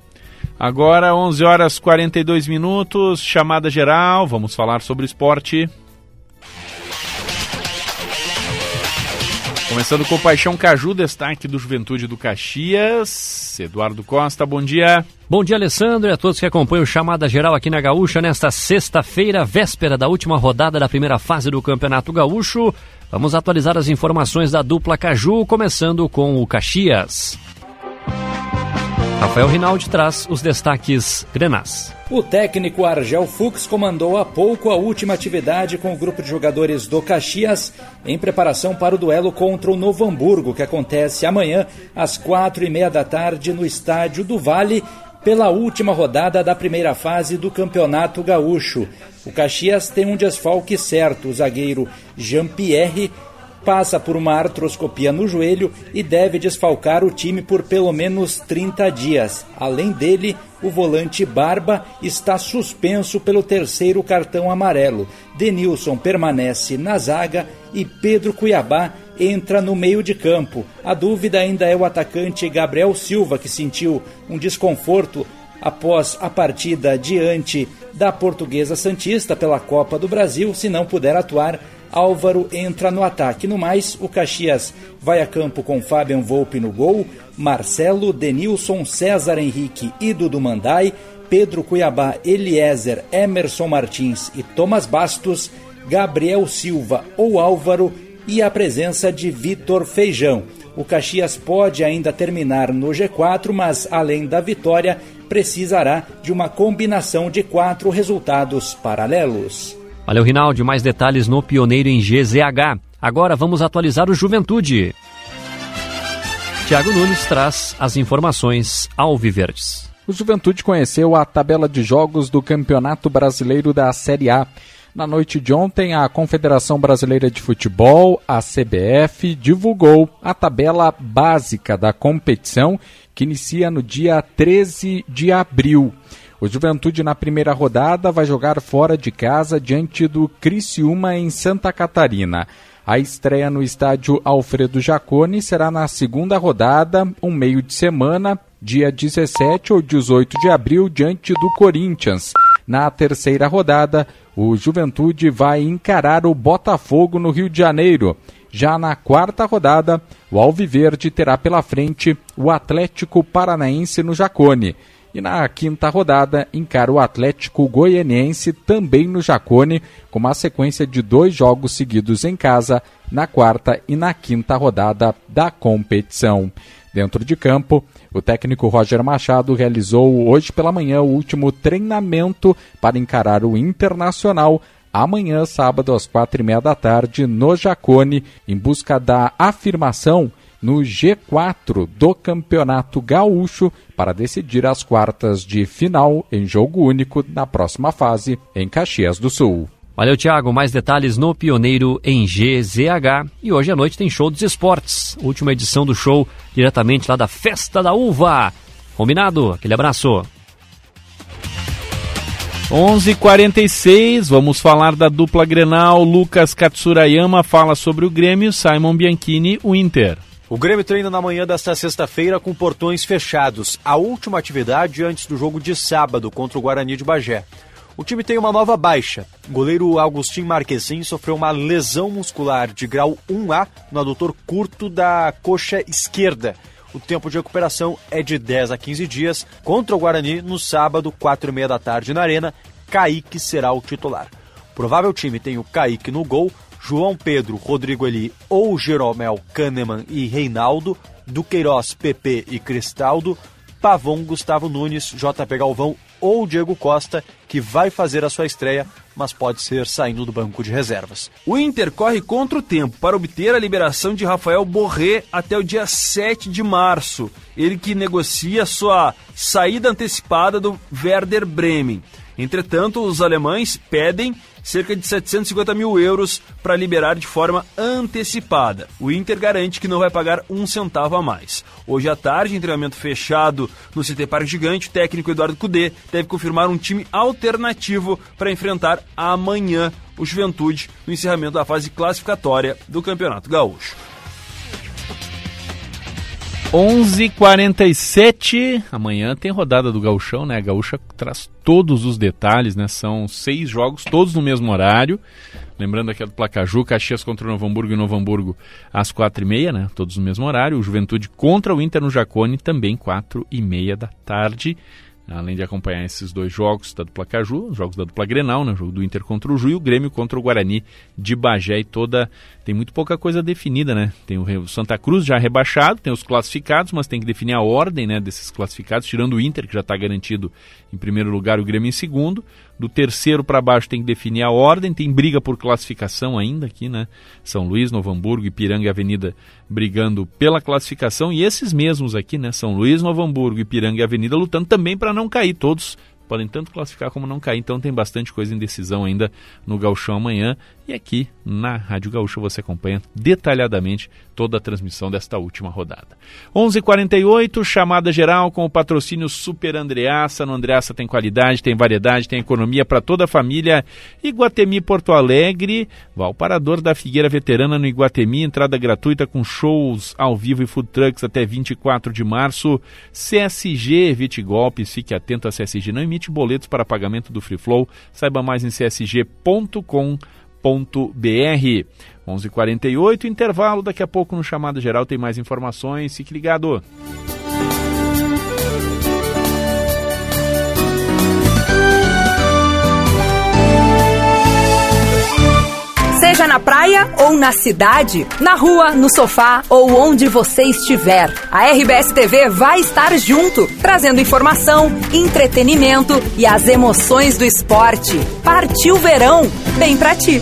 Agora, 11 horas 42 minutos, chamada geral, vamos falar sobre esporte. Começando com Paixão Caju, destaque do Juventude do Caxias. Eduardo Costa, bom dia. Bom dia, Alessandro, e a todos que acompanham o Chamada Geral aqui na Gaúcha nesta sexta-feira, véspera da última rodada da primeira fase do Campeonato Gaúcho. Vamos atualizar as informações da dupla Caju, começando com o Caxias. Rafael Rinaldi traz os destaques grenás. O técnico Argel Fux comandou há pouco a última atividade com o grupo de jogadores do Caxias em preparação para o duelo contra o Novo Hamburgo, que acontece amanhã às quatro e meia da tarde no estádio do Vale pela última rodada da primeira fase do Campeonato Gaúcho. O Caxias tem um desfalque certo, o zagueiro Jean-Pierre passa por uma artroscopia no joelho e deve desfalcar o time por pelo menos 30 dias. Além dele, o volante Barba está suspenso pelo terceiro cartão amarelo. Denilson permanece na zaga e Pedro Cuiabá entra no meio de campo. A dúvida ainda é o atacante Gabriel Silva, que sentiu um desconforto após a partida diante da Portuguesa Santista pela Copa do Brasil, se não puder atuar Álvaro entra no ataque. No mais, o Caxias vai a campo com Fabian Volpe no gol, Marcelo, Denilson, César Henrique e Dudu Mandai, Pedro Cuiabá, Eliezer, Emerson Martins e Thomas Bastos, Gabriel Silva ou Álvaro e a presença de Vitor Feijão. O Caxias pode ainda terminar no G4, mas além da vitória, precisará de uma combinação de quatro resultados paralelos. Valeu, Rinaldi. Mais detalhes no Pioneiro em GZH. Agora vamos atualizar o Juventude. Tiago Nunes traz as informações alviverdes. O Juventude conheceu a tabela de jogos do Campeonato Brasileiro da Série A. Na noite de ontem, a Confederação Brasileira de Futebol, a CBF, divulgou a tabela básica da competição, que inicia no dia 13 de abril. O Juventude na primeira rodada vai jogar fora de casa diante do Criciúma em Santa Catarina. A estreia no estádio Alfredo Jaconi será na segunda rodada, um meio de semana, dia 17 ou 18 de abril, diante do Corinthians. Na terceira rodada, o Juventude vai encarar o Botafogo no Rio de Janeiro. Já na quarta rodada, o Alviverde terá pela frente o Atlético Paranaense no Jacone. E na quinta rodada, encara o Atlético Goianiense também no Jacone, com uma sequência de dois jogos seguidos em casa, na quarta e na quinta rodada da competição. Dentro de campo, o técnico Roger Machado realizou hoje pela manhã o último treinamento para encarar o Internacional amanhã, sábado, às quatro e meia da tarde, no Jacone, em busca da afirmação no G4 do Campeonato Gaúcho para decidir as quartas de final em jogo único na próxima fase em Caxias do Sul. Valeu, Thiago. Mais detalhes no Pioneiro em GZH. E hoje à noite tem show dos esportes. Última edição do show diretamente lá da Festa da Uva. Combinado? Aquele abraço. 11:46 vamos falar da dupla Grenal. Lucas Katsurayama fala sobre o Grêmio, Simon Bianchini, o Inter. O Grêmio treina na manhã desta sexta-feira com portões fechados, a última atividade antes do jogo de sábado contra o Guarani de Bagé. O time tem uma nova baixa. O goleiro Agostinho Marquezin sofreu uma lesão muscular de grau 1A no adutor curto da coxa esquerda. O tempo de recuperação é de 10 a 15 dias. Contra o Guarani, no sábado, 4 e meia da tarde na Arena, Kaique será o titular. Provável time tem o Kaique no gol, João Pedro, Rodrigo Eli ou Jeromel Kahneman e Reinaldo, Duqueiroz, PP e Cristaldo, Pavon, Gustavo Nunes, JP Galvão ou Diego Costa, que vai fazer a sua estreia, mas pode ser saindo do banco de reservas. O Inter corre contra o tempo para obter a liberação de Rafael Borré até o dia 7 de março. Ele que negocia sua saída antecipada do Werder Bremen. Entretanto, os alemães pedem cerca de 750 mil euros para liberar de forma antecipada. O Inter garante que não vai pagar um centavo a mais. Hoje à tarde, em treinamento fechado no CT Parque Gigante, o técnico Eduardo Cudê deve confirmar um time alternativo para enfrentar amanhã o Juventude no encerramento da fase classificatória do Campeonato Gaúcho. 11:47 amanhã tem rodada do Gauchão, né? A Gaúcha traz todos os detalhes, né? São seis jogos, todos no mesmo horário. Lembrando aqui do Placaju, Caxias contra o Novo Hamburgo e Novo Hamburgo às quatro e meia, né? Todos no mesmo horário. O Juventude contra o Inter no Jacone, também quatro e meia da tarde. Além de acompanhar esses dois jogos da dupla Caju, os jogos da dupla Grenal, né? o jogo do Inter contra o Ju e o Grêmio contra o Guarani de Bagé e toda. Tem muito pouca coisa definida, né? Tem o Santa Cruz já rebaixado, tem os classificados, mas tem que definir a ordem né, desses classificados, tirando o Inter, que já está garantido em primeiro lugar, o Grêmio em segundo. Do terceiro para baixo tem que definir a ordem, tem briga por classificação ainda aqui, né? São Luís, Novo Hamburgo, Ipiranga e Avenida brigando pela classificação. E esses mesmos aqui, né? São Luís, Novo Hamburgo, Ipiranga e Avenida lutando também para não cair. Todos podem tanto classificar como não cair. Então tem bastante coisa em decisão ainda no Gauchão amanhã. E aqui na Rádio Gaúcho você acompanha detalhadamente toda a transmissão desta última rodada. 11:48 h 48 chamada geral com o patrocínio Super Andreaça. No Andreaça tem qualidade, tem variedade, tem economia para toda a família. Iguatemi Porto Alegre, vá ao Parador da Figueira Veterana no Iguatemi, entrada gratuita com shows ao vivo e food trucks até 24 de março. CSG, evite golpes, fique atento a CSG, não emite boletos para pagamento do Free Flow. Saiba mais em csg.com.br. 11:48 intervalo, daqui a pouco no chamado geral tem mais informações. Fique ligado. Seja na praia ou na cidade, na rua, no sofá ou onde você estiver, a RBS TV vai estar junto, trazendo informação, entretenimento e as emoções do esporte. Partiu verão, bem pra ti.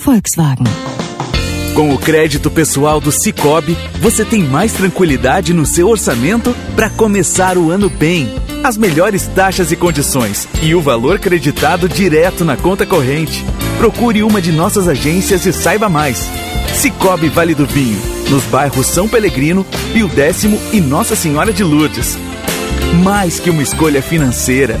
Volkswagen. Com o crédito pessoal do Cicobi, você tem mais tranquilidade no seu orçamento para começar o ano bem. As melhores taxas e condições e o valor creditado direto na conta corrente. Procure uma de nossas agências e saiba mais. Cicobi Vale do Vinho, nos bairros São Pelegrino, Pio Décimo e Nossa Senhora de Lourdes. Mais que uma escolha financeira,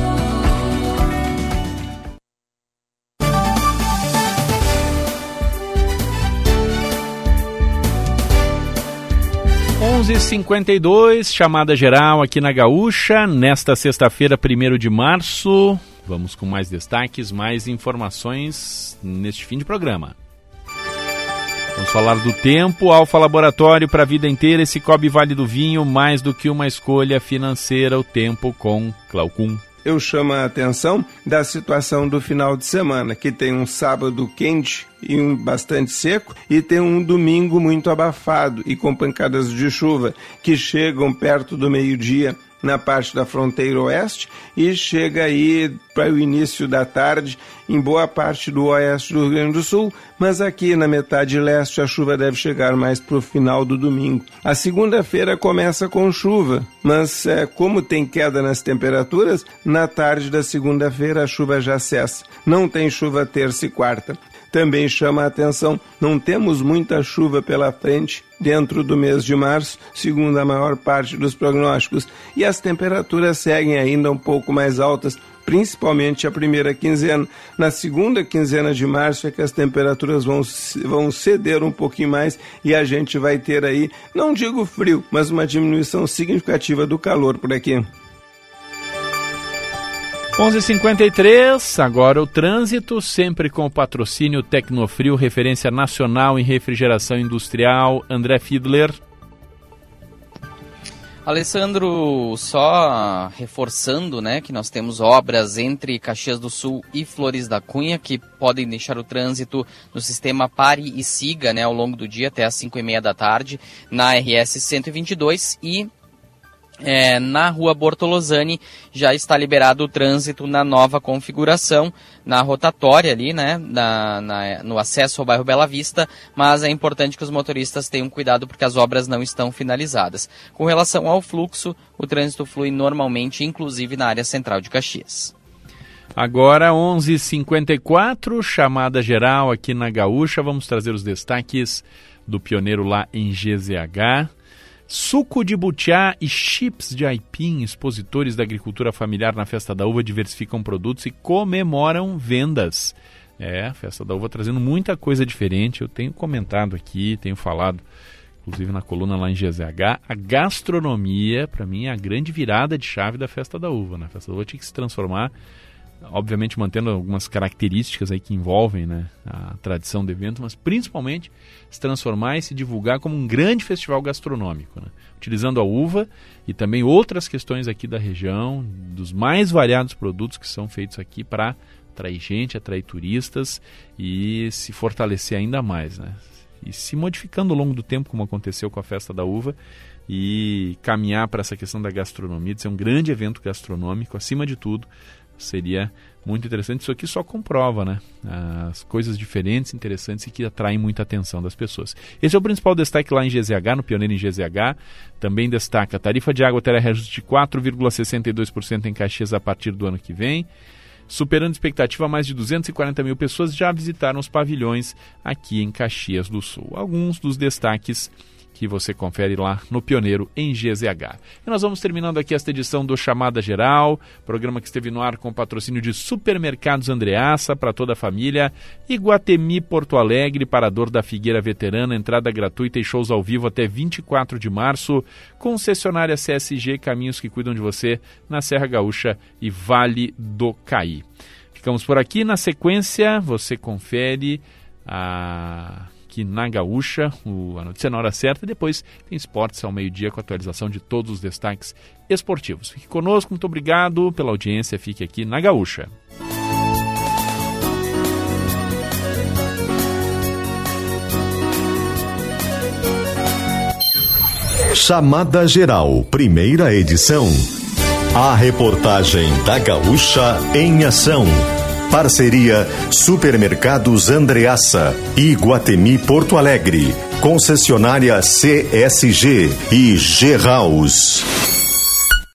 11:52 chamada geral aqui na Gaúcha, nesta sexta-feira, 1 de março. Vamos com mais destaques, mais informações neste fim de programa. Vamos falar do tempo, Alfa Laboratório para a vida inteira, esse Cobre Vale do Vinho, mais do que uma escolha financeira, o tempo com Claucum eu chamo a atenção da situação do final de semana, que tem um sábado quente e um bastante seco, e tem um domingo muito abafado e com pancadas de chuva que chegam perto do meio-dia na parte da fronteira oeste e chega aí para o início da tarde em boa parte do oeste do Rio Grande do Sul, mas aqui na metade leste a chuva deve chegar mais para o final do domingo. A segunda-feira começa com chuva, mas é, como tem queda nas temperaturas, na tarde da segunda-feira a chuva já cessa. Não tem chuva terça e quarta também chama a atenção. Não temos muita chuva pela frente dentro do mês de março, segundo a maior parte dos prognósticos, e as temperaturas seguem ainda um pouco mais altas, principalmente a primeira quinzena. Na segunda quinzena de março é que as temperaturas vão, vão ceder um pouquinho mais e a gente vai ter aí, não digo frio, mas uma diminuição significativa do calor por aqui. 11:53 agora o trânsito, sempre com o patrocínio Tecnofrio, referência nacional em refrigeração industrial. André Fiedler. Alessandro, só reforçando, né, que nós temos obras entre Caxias do Sul e Flores da Cunha que podem deixar o trânsito no sistema pare e siga, né, ao longo do dia até às 5 e meia da tarde na RS 122 e é, na rua Bortolozani já está liberado o trânsito na nova configuração, na rotatória ali, né, na, na, no acesso ao bairro Bela Vista, mas é importante que os motoristas tenham cuidado porque as obras não estão finalizadas. Com relação ao fluxo, o trânsito flui normalmente, inclusive na área central de Caxias. Agora 11:54 chamada geral aqui na Gaúcha. Vamos trazer os destaques do pioneiro lá em GZH. Suco de butiá e chips de aipim, expositores da agricultura familiar na Festa da Uva, diversificam produtos e comemoram vendas. É, a Festa da Uva trazendo muita coisa diferente. Eu tenho comentado aqui, tenho falado, inclusive na coluna lá em GZH, a gastronomia, para mim, é a grande virada de chave da Festa da Uva. Né? A Festa da Uva tinha que se transformar obviamente mantendo algumas características aí que envolvem né, a tradição do evento, mas principalmente se transformar e se divulgar como um grande festival gastronômico, né? utilizando a uva e também outras questões aqui da região, dos mais variados produtos que são feitos aqui para atrair gente, atrair turistas e se fortalecer ainda mais, né? E se modificando ao longo do tempo, como aconteceu com a festa da uva, e caminhar para essa questão da gastronomia, de ser um grande evento gastronômico, acima de tudo, seria muito interessante. Isso aqui só comprova né, as coisas diferentes, interessantes e que atraem muita atenção das pessoas. Esse é o principal destaque lá em GZH, no Pioneiro em GZH. Também destaca a tarifa de água terá reajuste de 4,62% em Caxias a partir do ano que vem. Superando expectativa, mais de 240 mil pessoas já visitaram os pavilhões aqui em Caxias do Sul. Alguns dos destaques que você confere lá no Pioneiro em GZH. E nós vamos terminando aqui esta edição do Chamada Geral, programa que esteve no ar com patrocínio de Supermercados Andreaça para toda a família, Iguatemi Porto Alegre, Parador da Figueira Veterana, entrada gratuita e shows ao vivo até 24 de março, concessionária CSG Caminhos que cuidam de você na Serra Gaúcha e Vale do Caí. Ficamos por aqui, na sequência você confere a aqui na Gaúcha, o, a notícia na hora certa, e depois tem esportes ao meio-dia com a atualização de todos os destaques esportivos. Fique conosco, muito obrigado pela audiência, fique aqui na Gaúcha. Chamada Geral, primeira edição. A reportagem da Gaúcha em ação. Parceria Supermercados Andreaça e Guatemi Porto Alegre. Concessionária CSG e G House.